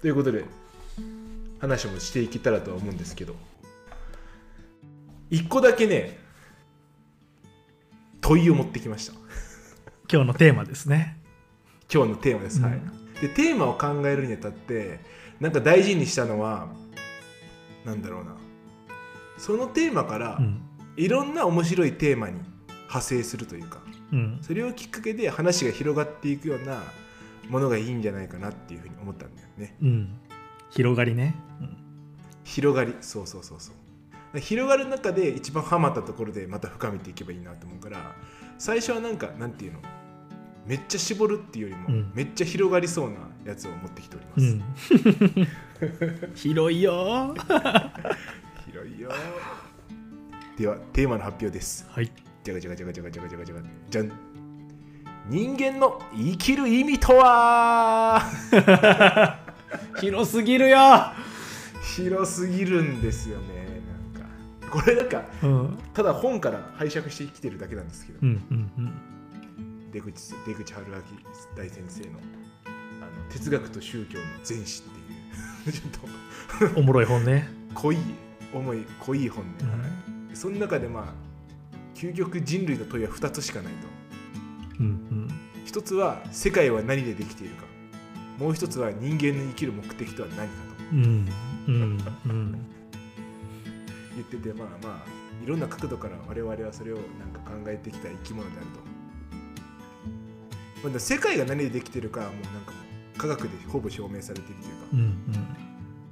ということで話もしていけたらとは思うんですけど。一個だけね問いを持ってきました。今日のテーマですね。今日のテーマです、はい。うん。でテーマを考えるにあたってなんか大事にしたのはなんだろうな。そのテーマからうん。いろんな面白いテーマに派生するというか。うん。それをきっかけで話が広がっていくようなものがいいんじゃないかなっていうふうに思ったんだよね。うん。広がりね、うん。広がり。そうそうそうそう。広がる中で一番ハマったところでまた深めていけばいいなと思うから最初はなんかなんていうの？めっちゃ絞るっていうよりも、うん。めっちゃ広がりそうなやつを持ってきております、うん、広いよ。広いよ。ではテーマの発表です。はい。じゃがじゃがじゃがじゃがじゃがじゃがじゃがじゃん人間の生きる意味とは？広すぎるよ、広すぎるんですよねなんか。これなんかうん、ただ本から拝借してきてるだけなんですけど、うんうんうん。出口出口春明大先生のあの哲学と宗教の全史っていう。ちょっとおもろい本ね、濃い重い濃い本ね、うん。はいその中でまあ究極人類の問いは2つしかないと一つは世界は何でできているか。もう一つは人間の生きる目的とは何かと。言っててまあまあいろん。な角度から我々はそれをなんか考えてきた生き物であると、まあ世界が何でできているかはもうなんか科学でほぼ証明されているというか、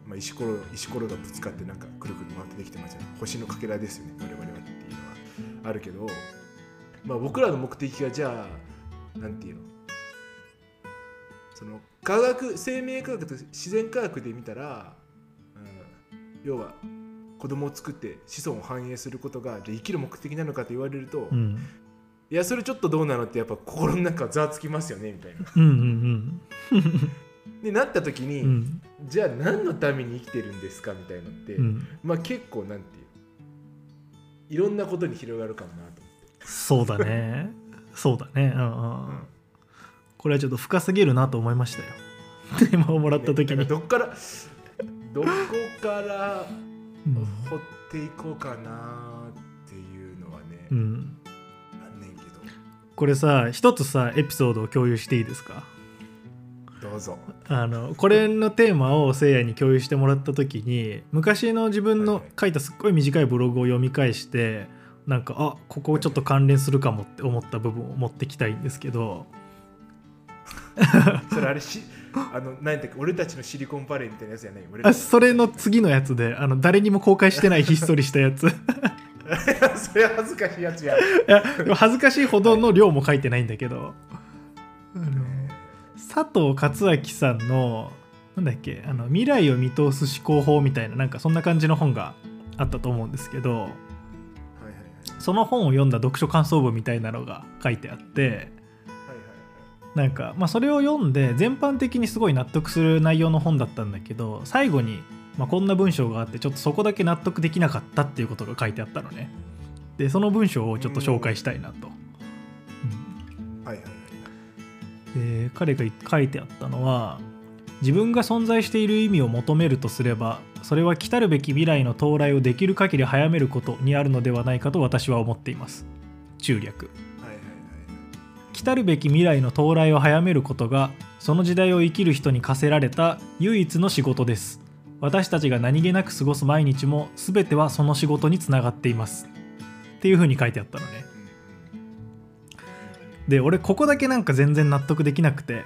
まあ、石ころ石ころがぶつかってなん。かくるくる回ってできてますよね星のかけらですよね我々はっていうのはあるけど、まあ、僕らの目的がじゃあなんていうの？その科学生命科学と自然科学で見たら、うん、要は子供を作って子孫を繁栄することが生きる目的なのかと言われると、いうん。やそれちょっとどうなのってやっぱ心の中ざわつきますよねみたいな。うんうん でなった時に、うん。うんじゃあ何のために生きてるんですかみたいのって、うん。まあ結構なんていういろんなことに広がるかもなとそうだね。そうだね。うんうんうん。これはちょっと深すぎるなと思いましたよ。テーマをもらった時ねに、だからどっからどこからうん掘っていこうかなっていうのはね、うん、あんねんけこれさ一つさエピソードを共有していいですか？どどうぞ。あのこれのテーマをせいやに共有してもらった時に昔の自分の書いたすっごい短いブログを読み返してなんかあここちょっと関連するかもって思った部分を持ってきたいんですけど。それあれしあの何だっけ俺たちのシリコンバレーみたいなやつやないそれの次のやつであの誰にも公開してないひっそりしたやつ。い それは恥ずかしいやつや。やでも恥ずかしいほどの量も書いてないんだけど。あの佐藤勝明さんのなんだっけあの未来を見通す思考法みたいななんかそんな感じの本があったと思うんですけどその本を読んだ読書感想文みたいなのが書いてあってなんか、まあ、それを読んで全般的にすごい納得する内容の本だったんだけど最後に、まあ、こんな文章があってちょっとそこだけ納得できなかったっていうことが書いてあったのね。でその文章をちょっと紹介したいなと、はいはいはい。うんで彼が書いてあったのは自分が存在している意味を求めるとすればそれは来たるべき未来の到来をできる限り早めることにあるのではないかと私は思っています。中略。来たるべき未来の到来を早めることがその時代を生きる人に課せられた唯一の仕事です。私たちが何気なく過ごす毎日も全てはその仕事につながっています。っていう風に書いてあったのね。で俺ここだけなんか全然納得できなくて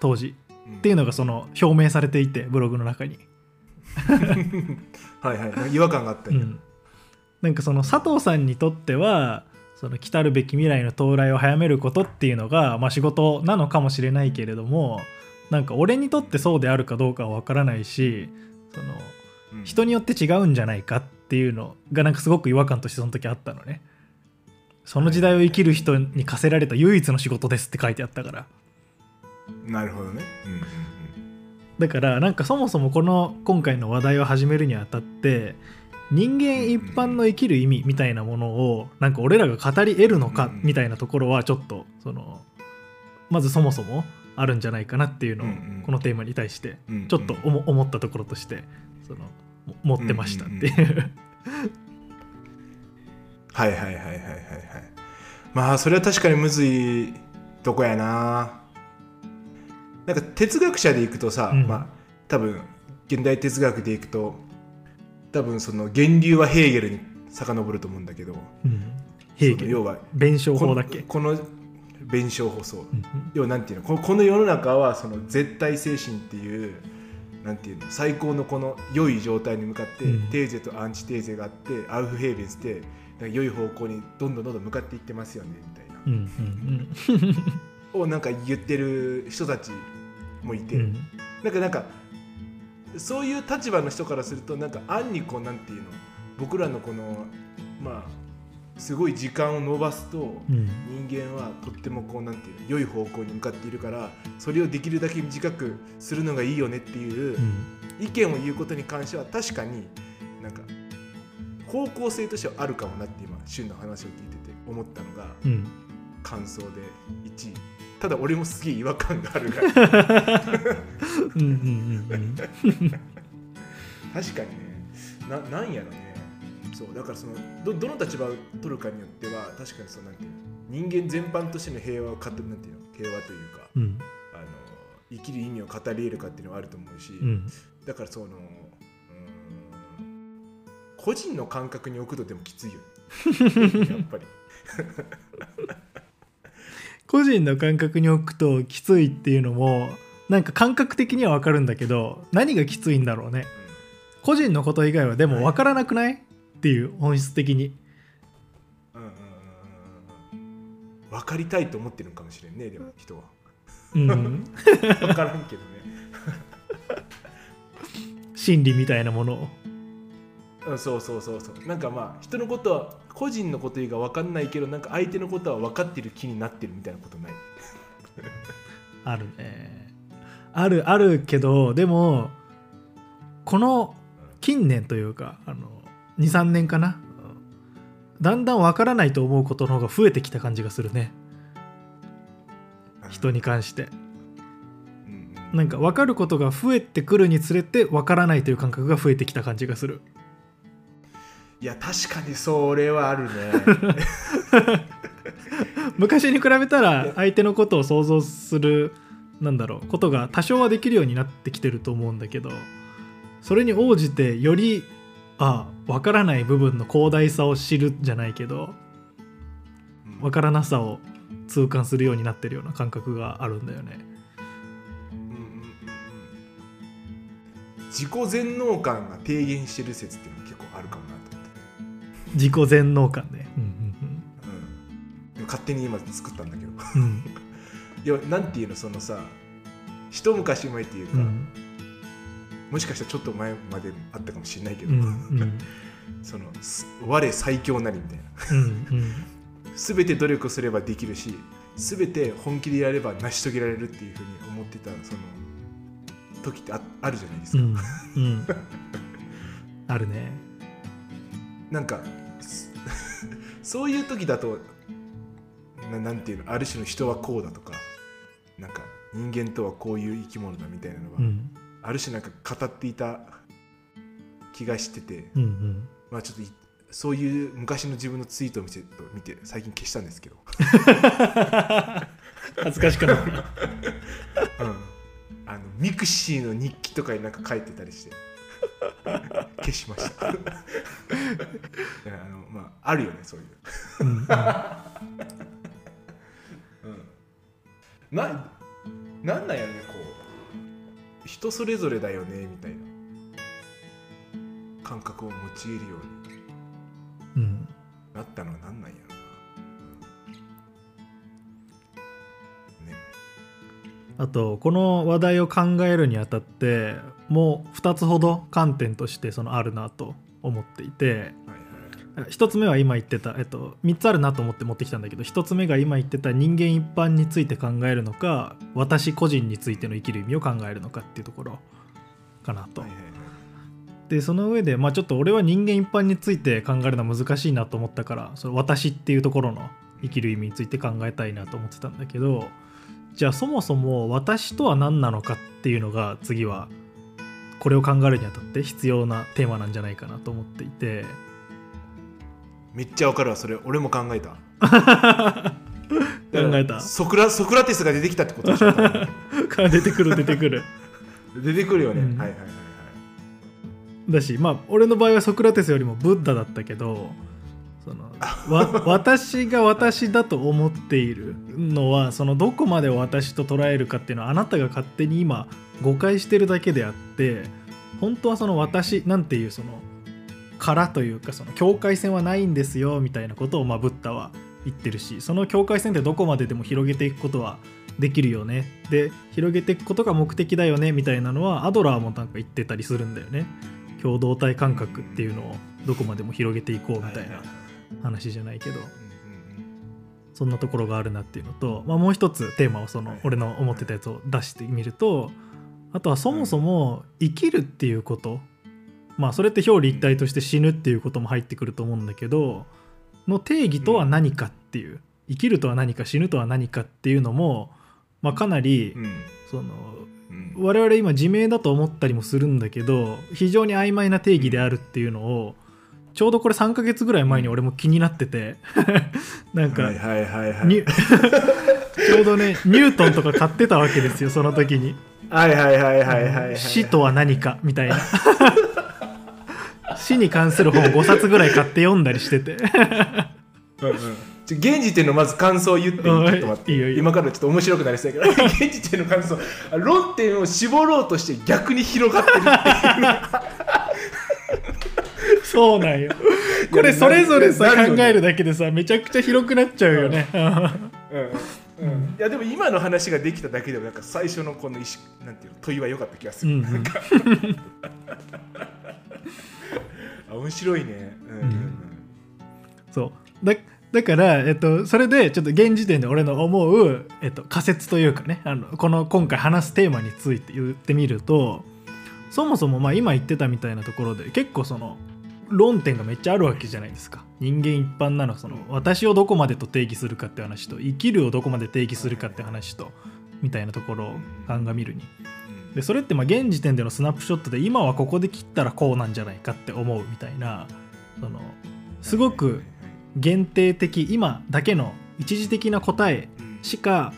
当時。っていうのがその表明されていてブログの中に、はい。はい違和感があったや、うん。ん、なんかその佐藤さんにとってはその来たるべき未来の到来を早めることっていうのが、まあ、仕事なのかもしれないけれどもなんか俺にとってそうであるかどうかは分からないしそのうん。人によって違うんじゃないかっていうのがなんかすごく違和感としてその時あったのね。その時代を生きる人に課せられた唯一の仕事ですって書いてあったから。なるほどね、うんうんだからなんかそもそもこの今回の話題を始めるにあたって人間一般の生きる意味みたいなものをなんか俺らが語り得るのかうん。みたいなところはちょっとそのまずそもそもあるんじゃないかなっていうのを、このテーマに対してちょっと思思ったところとしてそのも持ってましたっていう,、はいはいはいはいはいはい。まあそれは確かにむずいとこやななんか哲学者でいくとさ、うん。まあ多分現代哲学でいくと多分その源流はヘーゲルに遡ると思うんだけどうん。平家その要は弁証この法だっけ？この弁証法そう。うん。うん要はなんていうの？この世の中はその絶対精神っていうなんていうの？最高のこの良い状態に向かって、うん。テーゼとアンチテーゼがあってアウフヘーベンスって良い方向にどんどんどんどん向かっていってますよねみたいな。うんうん。をなんか言ってる人たちもいて、うん。うんなんかなんかそういう立場の人からするとなんか暗にこうなんていうの？僕らのこのまあすごい時間を延ばすと、うん。人間はとってもこうなんていうの？良い方向に向かっているからそれをできるだけ短くするのがいいよねっていううん。意見を言うことに関しては確かになんか方向性としてはあるかもなって今旬の話を聞いてて思ったのがうん。感想で1位ただ俺もすげえ違和感があるがうんうんうんうん。確かにね。ななんやろね。そうだからそのどどの立場を取るかによっては確かにそのなんていうの人間全般としての平和を語るなんていうの平和というかうん。あの生きる意味を語り得るかっていうのはあると思うし、うん。だからそのうーん個人の感覚に置くとでもきついよね。やっぱり個人の感覚に置くときついっていうのもなんか感覚的には分かるんだけど何がきついんだろうね。個人のこと以外はでも分からなくないっていう本質的に。うんうんうん分かりたいと思ってるのかもしれんねでも人は。うん。分からんけどね。心理みたいなものを。うんそうそうそうそう。なんかまあ人のことは個人のこと以外分かんないけどなんか相手のことは分かってる気になってるみたいなことない？あるね。あるあるけどでもこの近年というかあの23年かな？だんだん分からないと思うことの方が増えてきた感じがするね。人に関して。なんか分かることが増えてくるにつれて分からないという感覚が増えてきた感じがするいや確かにそれはあるね。昔に比べたら相手のことを想像するなんだろうことが多少はできるようになってきてると思うんだけどそれに応じてよりあ分からない部分の広大さを知るじゃないけどうん。分からなさを痛感するようになってるような感覚があるんだよね。自己全能感が低減してる説っていうのも結構あるかもな自己全能感ね。うんうん、でも勝手に今作ったんだけど。うん。う んいやなんていうのそのさ一昔前っていうか、うん。もしかしたらちょっと前まであったかもしれないけど、うんうん。そのす我最強なりみたいな。うん 全て努力すればできるし全て本気でやれば成し遂げられるっていうふうに思ってたその時ってああるじゃないですうか、んうん。あるね。なんかすそういう時だとななんていうのある種の人はこうだとかなんか人間とはこういう生き物だみたいなのは、うん。ある種なんか語っていた気がしてて、うんうん。まあちょっといそういう昔の自分のツイートを見て見て最近消したんですけど、恥ずかしくなってきた。あのミクシーの日記とかになんか書いてたりして消しました。あのまああるよねそういう。うん。うん。ななんなんやろねこう。人それぞれだよねみたいな。感覚を用いるように。うん。なったのはなんなんやあとこの話題を考えるにあたってもう2つほど観点としてそのあるなと思っていてはいはい。1つ目は今言ってた、えっと、3つあるなと思って持ってきたんだけど1つ目が今言ってた人間一般について考えるのか私個人についての生きる意味を考えるのかっていうところかなと。はい。はいはい。でその上で、まあ、ちょっと俺は人間一般について考えるのは難しいなと思ったからその私っていうところの生きる意味について考えたいなと思ってたんだけどじゃあそもそも私とは何なのかっていうのが次はこれを考えるにあたって必要なテーマなんじゃないかなと思っていて。めっちゃわかるわそれ。俺も考えた。考えた。ソクラソクラテスが出てきたってことでしょ 出てくる出てくる。出てくるよね、うん。はいはいはい。だしまあ俺の場合はソクラテスよりもブッダだったけどその 私が私だと思っているのはそのどこまで私と捉えるかっていうのはあなたが勝手に今誤解してるだけであって本当はその私なんていうその殻というかその境界線はないんですよみたいなことをまあブッダは言ってるしその境界線ってどこまででも広げていくことはできるよねで広げていくことが目的だよねみたいなのはアドラーもなんか言ってたりするんだよね。共同体感覚っていうのをどこまでも広げていこうみたいな。話じゃないけどそんなところがあるなっていうのと、まあ、もう一つテーマをそのはい。俺の思ってたやつを出してみるとあとはそもそも生きるっていうことまあそれって表裏一体として死ぬっていうことも入ってくると思うんだけどの定義とは何かっていう生きるとは何か死ぬとは何かっていうのも、まあ、かなりそのうん。我々今自明だと思ったりもするんだけど非常に曖昧な定義であるっていうのをちょうどこれ3ヶ月ぐらい前に俺も気になってて。なんか、はいはいはい ちょうどねニュートンとか買ってたわけですよその時に。はいはいはいはいはいはい死とは何かみたいな。死に関する本を5冊ぐらい買って読んだりしてて。うんうん。現時点のまず感想を言っていい？ちうんょっと待って。いいよいいよ。今からちょっと面白くなりそうやけど。現時点の感想。あ論点を絞ろうとして逆に広がってるっていうそうなんよ。これそれぞれさ考えるだけでさめちゃくちゃ広くなっちゃうよね。うん。うん。いやでも今の話ができただけでもなんか最初のこの意識なんていうの問いは良かった気がする、うんうん。なんか あ面白いね。うん。そう。だだから、えっと、それでちょっと現時点で俺の思う、えっと、仮説というかねあのこの今回話すテーマについて言ってみるとそもそもまあ今言ってたみたいなところで結構その論点がめっちゃあるわけじゃないですか。人間一般なのその私をどこまでと定義するかって話と生きるをどこまで定義するかって話とみたいなところを鑑みるに。でそれってまあ現時点でのスナップショットで今はここで切ったらこうなんじゃないかって思うみたいなそのすごく限定的今だけの一時的な答えしか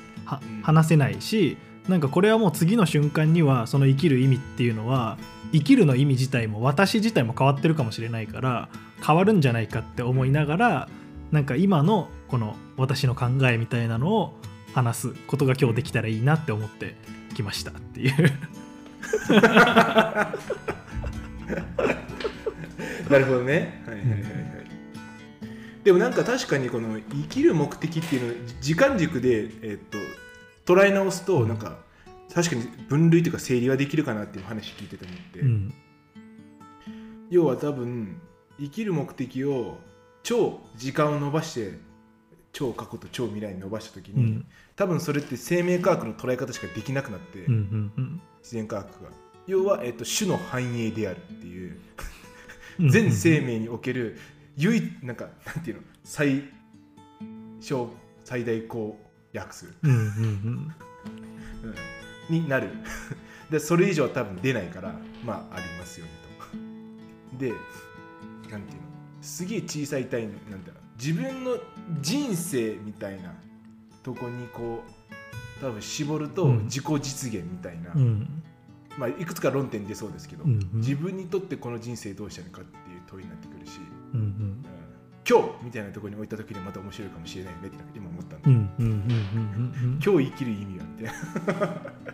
話せないしなんかこれはもう次の瞬間にはその生きる意味っていうのは生きるの意味自体も私自体も変わってるかもしれないから変わるんじゃないかって思いながらなんか今のこの私の考えみたいなのを話すことが今日できたらいいなって思ってきましたっていう なるほどね。はいはいはい。でもなんか確かにこの生きる目的っていうのを時間軸で、えっと捉え直すとなんか確かに分類というか整理はできるかなっていう話聞いてて思って、うん。要は多分生きる目的を超時間を伸ばして超過去と超未来に伸ばした時に、うん。多分それって生命科学の捉え方しかできなくなって、うんうんうん。自然科学が。要は、えっと種の繁栄であるっていう。うん全生命における唯一なんかなんていうの？最小最大公約数、うんうんうん。うんになる。でそれ以上は多分出ないからまあありますよねと。でなんていうの？すげえ小さい単位なんだろう自分の人生みたいなとこにこう多分絞るとうん。自己実現みたいな、うん。まあいくつか論点出そうですけど、うんうん。自分にとってこの人生どうしたのかっていう問いになってくるし、うんうん。今日みたいなところに置いた時にまた面白いかもしれないねって今思ったんで、うんうん。今日生きる意味はみたいな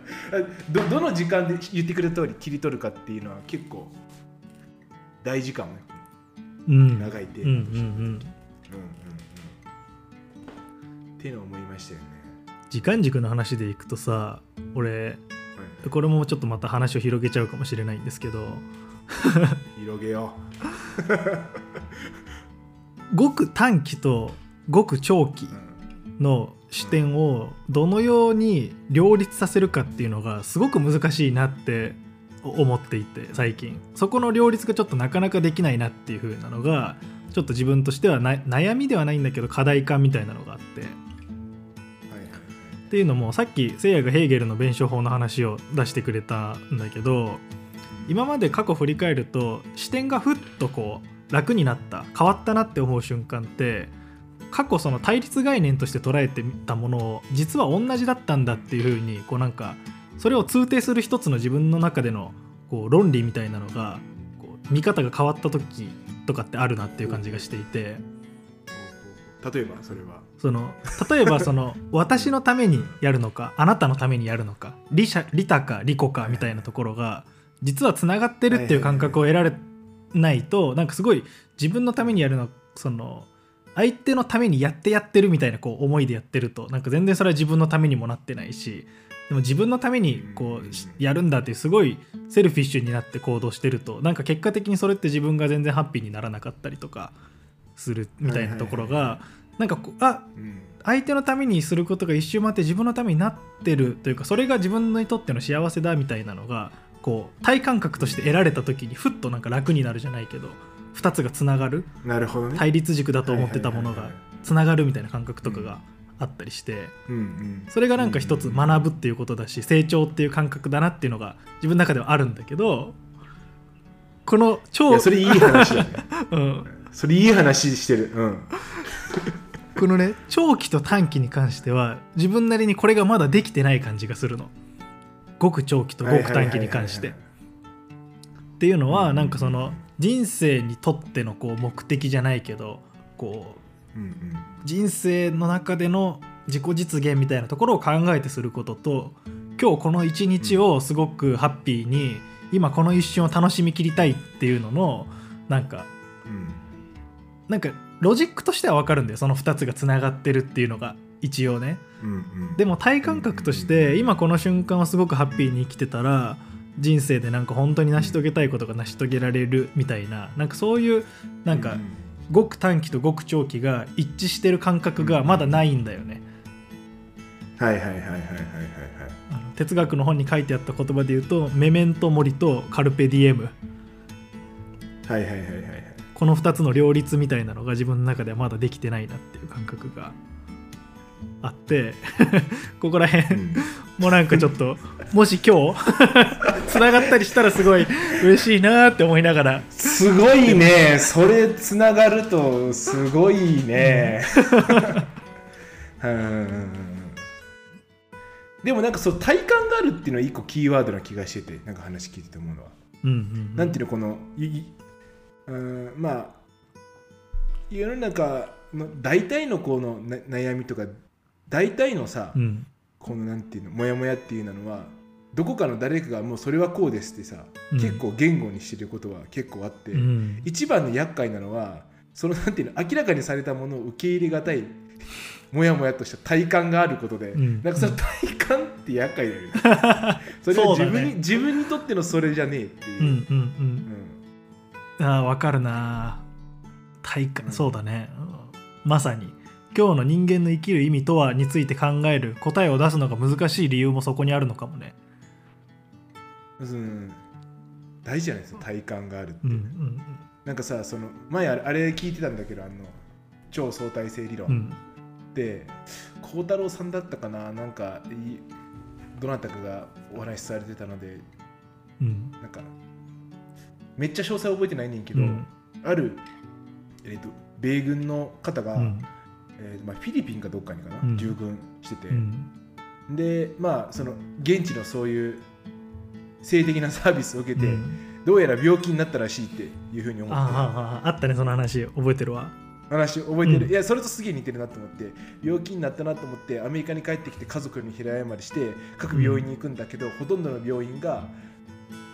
どどの時間で言ってくれた通り切り取るかっていうのは結構大事かもね。うん。長いテーうんうんうん。マとして、うんうんうん。っていうのを思いましたよね、時間軸の話でいくとさ俺はいこれもちょっとまた話を広げちゃうかもしれないんですけど。広げよごく 短期とごく長期。う、うんの視点をどのように両立させるかっていうのがすごく難しいなって思っていて最近。そこの両立がちょっとなかなかできないなっていう風なのがちょっと自分としては悩みではないんだけど課題感みたいなのがあって。っていうのもさっきせいやがヘーゲルの弁証法の話を出してくれたんだけど今まで過去振り返ると視点がふっとこう楽になった変わったなって思う瞬間って過去その対立概念として捉えてたものを実は同じだったんだっていう風にこうなんかそれを通底する一つの自分の中でのこう論理みたいなのがこう見方が変わった時とかってあるなっていう感じがしていて。例えばそれはその例えばその私のためにやるのかあなたのためにやるのか利者利他か利己かみたいなところが実はつながってるっていう感覚を得られないとなんかすごい自分のためにやるのその相手のためにやってやってるみたいなこう思いでやってるとなんか全然それは自分のためにもなってないしでも自分のためにこうしやるんだってすごいセルフィッシュになって行動してるとなんか結果的にそれって自分が全然ハッピーにならなかったりとかするみたいなところがなんかこうあうん。相手のためにすることが一周回って自分のためになってるというかそれが自分にとっての幸せだみたいなのがこう体感覚として得られた時にふっとなんか楽になるじゃないけど2つがつながるなるほどね。対立軸だと思ってたものがつながるみたいな感覚とかがあったりしてうんうん。それがなんか一つ学ぶっていうことだし成長っていう感覚だなっていうのが自分の中ではあるんだけどこのい超やそれいい話だね。うん。それいい話してる。うん。このね長期と短期に関しては自分なりにこれがまだできてない感じがするの。極長期と極短期に関して。っていうのはなんかその人生にとってのこう目的じゃないけどこううんうん人生の中での自己実現みたいなところを考えてすることと今日この一日をすごくハッピーに今この一瞬を楽しみきりたいっていうののなんかうん。なんかロジックとしては分かるんだよ。その2つがつながってるっていうのが一応ね。うんうん。でも体感覚として今この瞬間をすごくハッピーに生きてたら人生でなんか本当に成し遂げたいことが成し遂げられるみたいななんかそういうなんかう極短期と極長期が一致してる感覚がまだないんだよね。はいはいはいはいはいはい哲学の本に書いてあった言葉で言うとメメントモリとカルペディエム。はいはいはいはいはい。この2つの両立みたいなのが自分の中ではまだできてないなっていう感覚があって ここら辺うん。もうなんかちょっともし今日 つながったりしたらすごい嬉しいなって思いながら。すごいね。それつながるとすごいね。うん。でもなんかそう体感があるっていうのは一個キーワードな気がしててなんか話聞いてて思うのは、うんうん。なんていうのこのいいうんまあ世の中の大体のこのな悩みとか大体のさ、うん。このなんていうのモヤモヤっていうのはどこかの誰かがもうそれはこうですってさ、うん。結構言語にしてることは結構あって、うん。一番の厄介なのはそのなんていうの明らかにされたものを受け入れがたいもやもやとした体感があることで、うん。なんかその体感って厄介だよね。それは自分に、ね自分にとってのそれじゃねえっていう、うんうんううん。んあーわかるな体感、うん。そうだね、うんまさに今日の人間の生きる意味とはについて考える答えを出すのが難しい理由もそこにあるのかもね。うん。大事じゃないですか体感があるって、うんうんなんかさその前あれあれ聞いてたんだけどあの超相対性理論、うん。で孝太郎さんだったかな？なんかいどなたかがお話しされてたので。うん。なんかめっちゃ詳細覚えてないねんけど、うん。ある、えー、と米軍の方が、うんえーまあ、フィリピンかどっかにかな、うん。従軍してて、うん。でまあその現地のそういう性的なサービスを受けて、うん。どうやら病気になったらしいっていうふうに思って。あああああったねその話。覚えてるわ。話覚えてる、うん。いやそれとすげえ似てるなと思って病気になったなと思ってアメリカに帰ってきて家族に平謝りして各病院に行くんだけど、ほとんどの病院が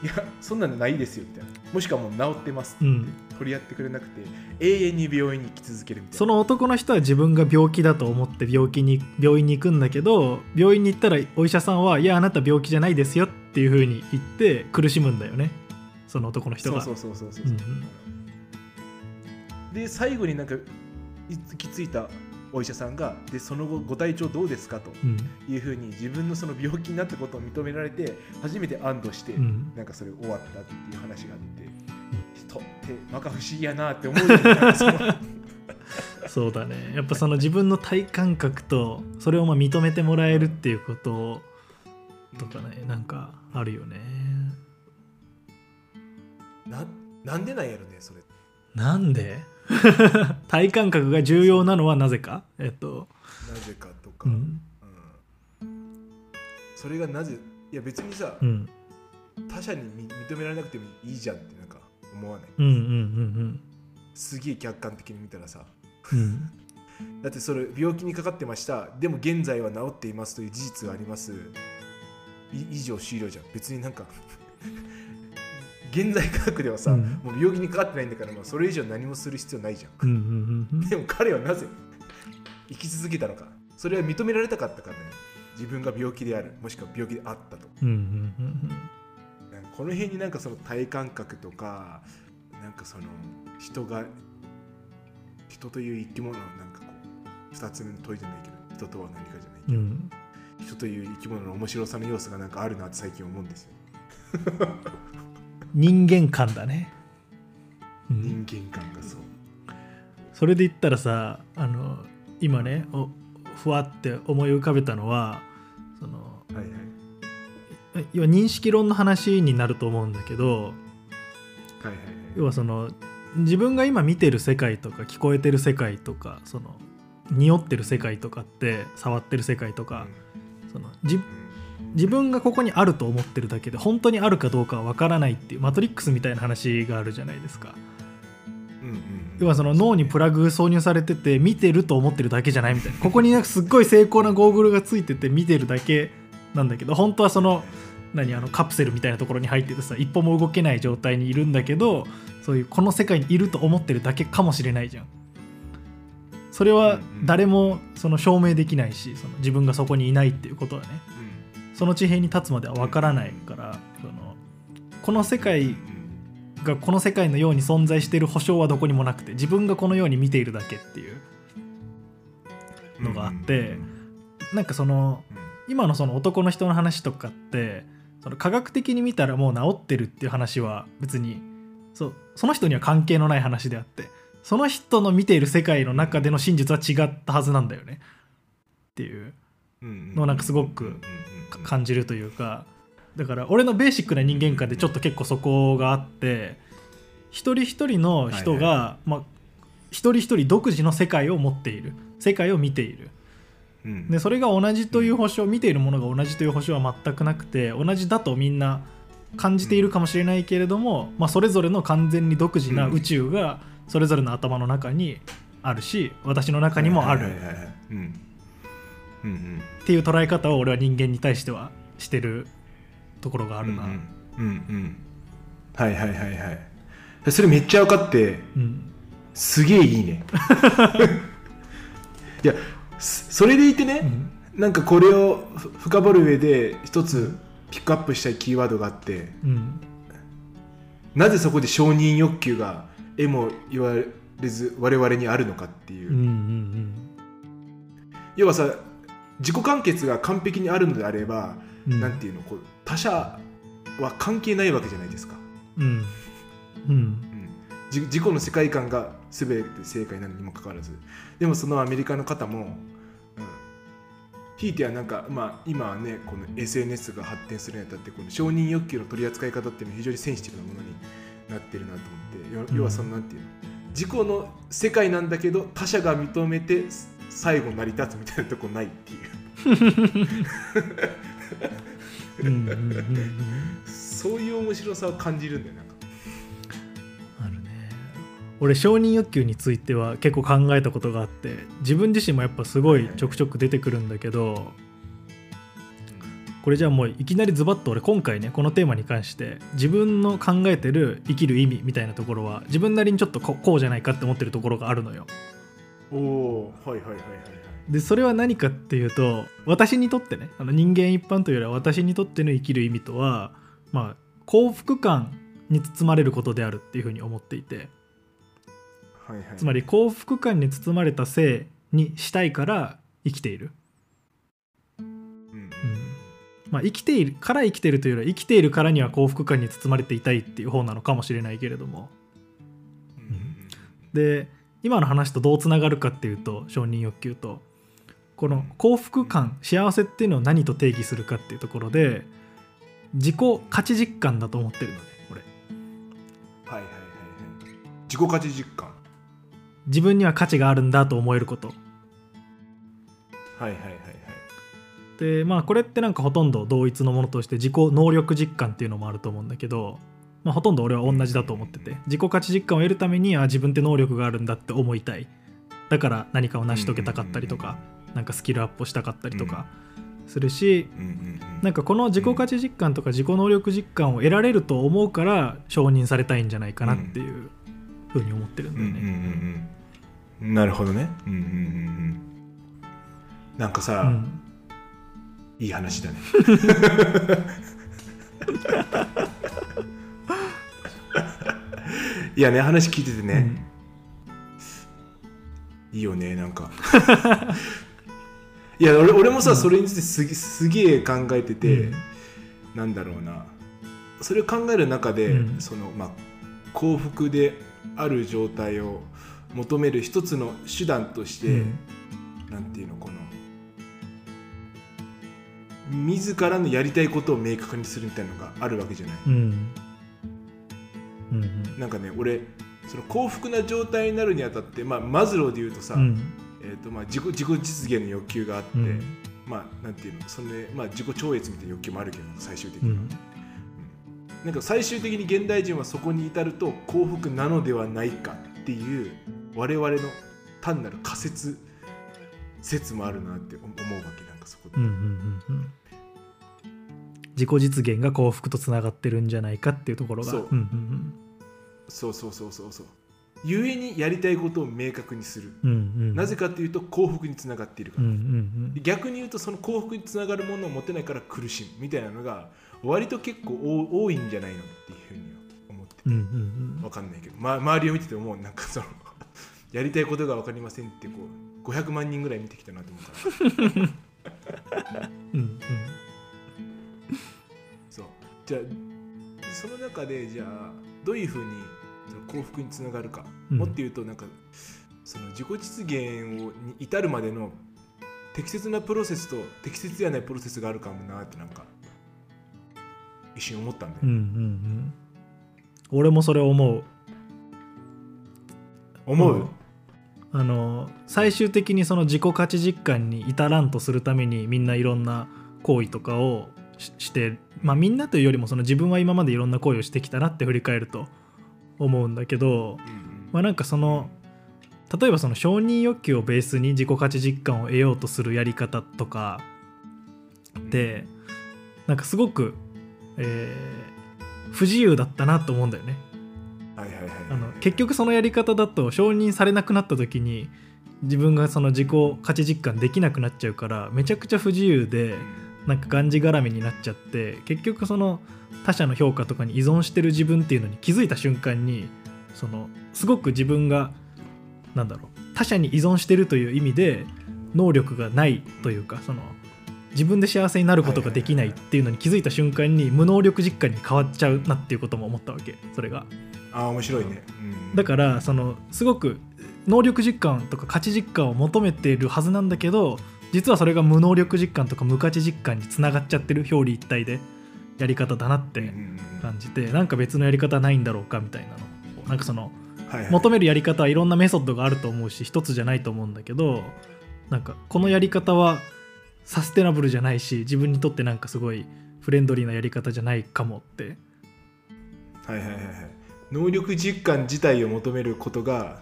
いやそんなのないですよみたいな。もしくはもう治ってますってうん。取り合ってくれなくて永遠に病院に行き続けるみたいな。その男の人は自分が病気だと思って病気に病院に行くんだけど病院に行ったらお医者さんは「いやあなた病気じゃないですよ」っていう風に言って苦しむんだよね。その男の人が。そうそうそうそうそう、う。んで最後になんか行き着いたお医者さんがでその後ご体調どうですかとうん。いうふうに自分のその病気になったことを認められて初めて安堵して、うん。なんかそれ終わったっていう話があって、人ってまか不思議やなって思うようになるそのそうだね。やっぱその自分の体感覚とそれをまあ認めてもらえるっていうこととかねなんかあるよね。ななんでなんやろねそれ。なんで？体感覚が重要なのはなぜか？えっと、なぜかとか、うん。うん。それがなぜいや別にさ、うん、他者にみ認められなくてもいいじゃんってなんか思わない？うんうんうんすげえ客観的に見たらさ。うんうん。だってそれ病気にかかってました。でも現在は治っていますという事実があります。い以上終了じゃん。別になんか現在科学ではさ、うん。もう病気にかかってないんだからもうそれ以上何もする必要ないじゃん。でも彼はなぜ？生き続けたのか。それは認められたかったからね。自分が病気である。もしくは病気であったと。この辺になんかその体感覚とかなんかその人が人という生き物のなんかこう2つ目の問いじゃないけど人とは何かじゃないけど、うんうん。人という生き物の面白さの要素がなんかあるなって最近思うんですよ人間観だね、うん。人間観がそう。それで言ったらさあの今ねおふわって思い浮かべたのはそのはいはい。要は認識論の話になると思うんだけどはいはい要はその自分が今見てる世界とか聞こえてる世界とかその匂ってる世界とかって触ってる世界とか、そのじ自分がここにあると思ってるだけで本当にあるかどうかは分からないっていうマトリックスみたいな話があるじゃないですか。うん要はその脳にプラグ挿入されてて見てると思ってるだけじゃないみたいな。ここになんかすっごい精巧なゴーグルがついてて見てるだけなんだけど本当はその 何あのカプセルみたいなところに入っててさ一歩も動けない状態にいるんだけどそういうこの世界にいると思ってるだけかもしれないじゃん。それは誰もその証明できないしその自分がそこにいないっていうことはねその地平に立つまでは分からないからそのこの世界うんがこの世界のように存在している保証はどこにもなくて自分がこのように見ているだけっていううんのがあってうん。なんかその今のその男の人の話とかってその科学的に見たらもう治ってるっていう話は別にそうその人には関係のない話であってその人の見ている世界の中での真実は違ったはずなんだよね。っていううんのなんかすごく感じるというかだから俺のベーシックな人間観でちょっと結構そこがあって一人一人の人が、はいまあ、一人一人独自の世界を持っている。世界を見ている。うん。でそれが同じという保証見ているものが同じという保証は全くなくて同じだとみんな感じているかもしれないけれども、まあ、それぞれの完全に独自な宇宙がそれぞれの頭の中にあるし私の中にもある。はいはいはいはいうんうん。うんっていう捉え方を俺は人間に対してはしてるところがあるな。うんうん。うんうんはいはいはいはい。それめっちゃ分かって。うん。すげえいいね。いやそそれでいてね、うん。なんかこれをふ深掘る上で一つピックアップしたいキーワードがあってうん。なぜそこで承認欲求がえも言われず我々にあるのかっていう、うんうん。要はさ自己完結が完璧にあるのであれば、うん。なんていうのこう他者は関係ないわけじゃないですか、うん。うん。うん、じ自己の世界観が全て正解なのにもかかわらず。でもそのアメリカの方も、うん、ひいてはなんか、まあ、今はねこの SNS が発展するにあたってこの承認欲求の取り扱い方っていうのは非常にセンシティブなものになってるなと思ってよ要はそのなんていうの自己の世界なんだけど他者が認めて最後成り立つみたいなとこないっていう。うんうんうんうん。そういう面白さを感じるんだよなんか。あるね。俺承認欲求については結構考えたことがあって自分自身もやっぱすごいちょくちょく出てくるんだけどこれじゃあもういきなりズバッと俺今回ねこのテーマに関して自分の考えてる生きる意味みたいなところは自分なりにちょっとここうじゃないかって思ってるところがあるのよおはいはいはいはいはい。でそれは何かっていうと私にとってねあの人間一般というよりは私にとっての生きる意味とはまあ幸福感に包まれることであるっていうふうに思っていて。はいはい。つまり幸福感に包まれた性にしたいから生きている、うん。うん。まあ、生きているから生きているというよりは生きているからには幸福感に包まれていたいっていう方なのかもしれないけれども。うんうん。で今の話とどうつながるかっていうと承認欲求と。この幸福感幸せっていうのを何と定義するかっていうところで自己価値実感だと思ってるのね俺。はいはいはいはい。自己価値実感。自分には価値があるんだと思えること。はいはいはいはい。でまあこれってなんかほとんど同一のものとして自己能力実感っていうのもあると思うんだけど、まあ、ほとんど俺は同じだと思ってて。自己価値実感を得るためにあ自分って能力があるんだって思いたい。だから何かを成し遂げたかったりとかなんかスキルアップをしたかったりとかするしうんうんうんなんかこの自己価値実感とか自己能力実感を得られると思うから承認されたいんじゃないかなっていうふうに思ってるんだようんうんうんね。うん。なるほどね。うんうんうんうん。なんかさ、うん。いい話だね いやね話聞いててね、いいよねなんか。いや俺俺もさ、それについてすげすげえ考えてて、うん。なんだろうな。それを考える中で、うん。そのまあ幸福である状態を求める一つの手段として、うん。なんていうのこの自らのやりたいことを明確にするみたいなのがあるわけじゃない、うんうんなんかね俺その幸福な状態になるにあたって、まあ、マズローで言うとさ、うん。えーとまあ、自己自己実現の欲求があって、うん。まあなんていうのそれ、まあ、自己超越みたいな欲求もあるけど最終的に。は、うん。なんか最終的に現代人はそこに至ると幸福なのではないかっていう我々の単なる仮説説もあるなって思うわけなんかそこで、うんうんうんうん。自己実現が幸福とつながってるんじゃないかっていうところが。そう。うんうんそうそうそうそうそう。故にやりたいことを明確にする、うんうん。うんなぜかっていうと幸福につながっているから、うんうんうん。逆に言うとその幸福につながるものを持てないから苦しむみたいなのが割と結構多多いんじゃないのっていうふうには思ってて。うんうんわかんないけど、ま、周りを見てて思う。なんかそのやりたいことが分かりませんってこう500万人ぐらい見てきたなと思うからうんうん。そう。じゃあその中でじゃあどういうふうに幸福につながるか、うん。もっと言うとなんかその自己実現をに至るまでの適切なプロセスと適切ではないプロセスがあるかもなってなんか一瞬思ったんだよ、うんうんうん。俺もそれ思う。思う、うん。あの最終的にその自己価値実感に至らんとするためにみんないろんな行為とかをししてまあみんなというよりもその自分は今までいろんな行為をしてきたなって振り返ると思うんだけど、まあ、なんかその例えばその承認欲求をベースに自己価値実感を得ようとするやり方とかってなんかすごく、えー不自由だったなと思うんだよね。あの結局そのやり方だと承認されなくなった時に自分がその自己価値実感できなくなっちゃうからめちゃくちゃ不自由でなんかがんじがらめになっちゃって結局その他者の評価とかに依存してる自分っていうのに気づいた瞬間にそのすごく自分がなんだろう他者に依存してるという意味で能力がないというかその自分で幸せになることができないっていうのに気づいた瞬間に無能力実感に変わっちゃうなっていうことも思ったわけそれが。ああ面白いね、うん。だからそのすごく能力実感とか価値実感を求めているはずなんだけど実はそれが無能力実感とか無価値実感につながっちゃってる表裏一体でやり方だなって感じてなんか別のやり方ないんだろうかみたいなのをなんかそのはいはい。求めるやり方はいろんなメソッドがあると思うし一つじゃないと思うんだけどなんかこのやり方はサステナブルじゃないし自分にとってなんかすごいフレンドリーなやり方じゃないかもって。はいはいはいはい。能力実感自体を求めることが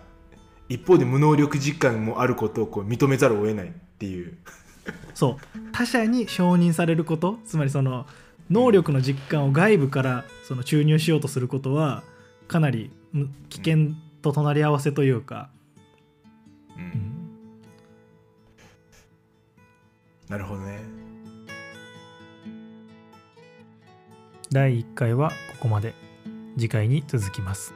一方で無能力実感もあることをこう認めざるを得ないっていう。そう。他者に承認されることつまりその能力の実感を外部からその注入しようとすることはかなりむ危険と隣り合わせというか、うん。うんなるほどね。第1回はここまで。次回に続きます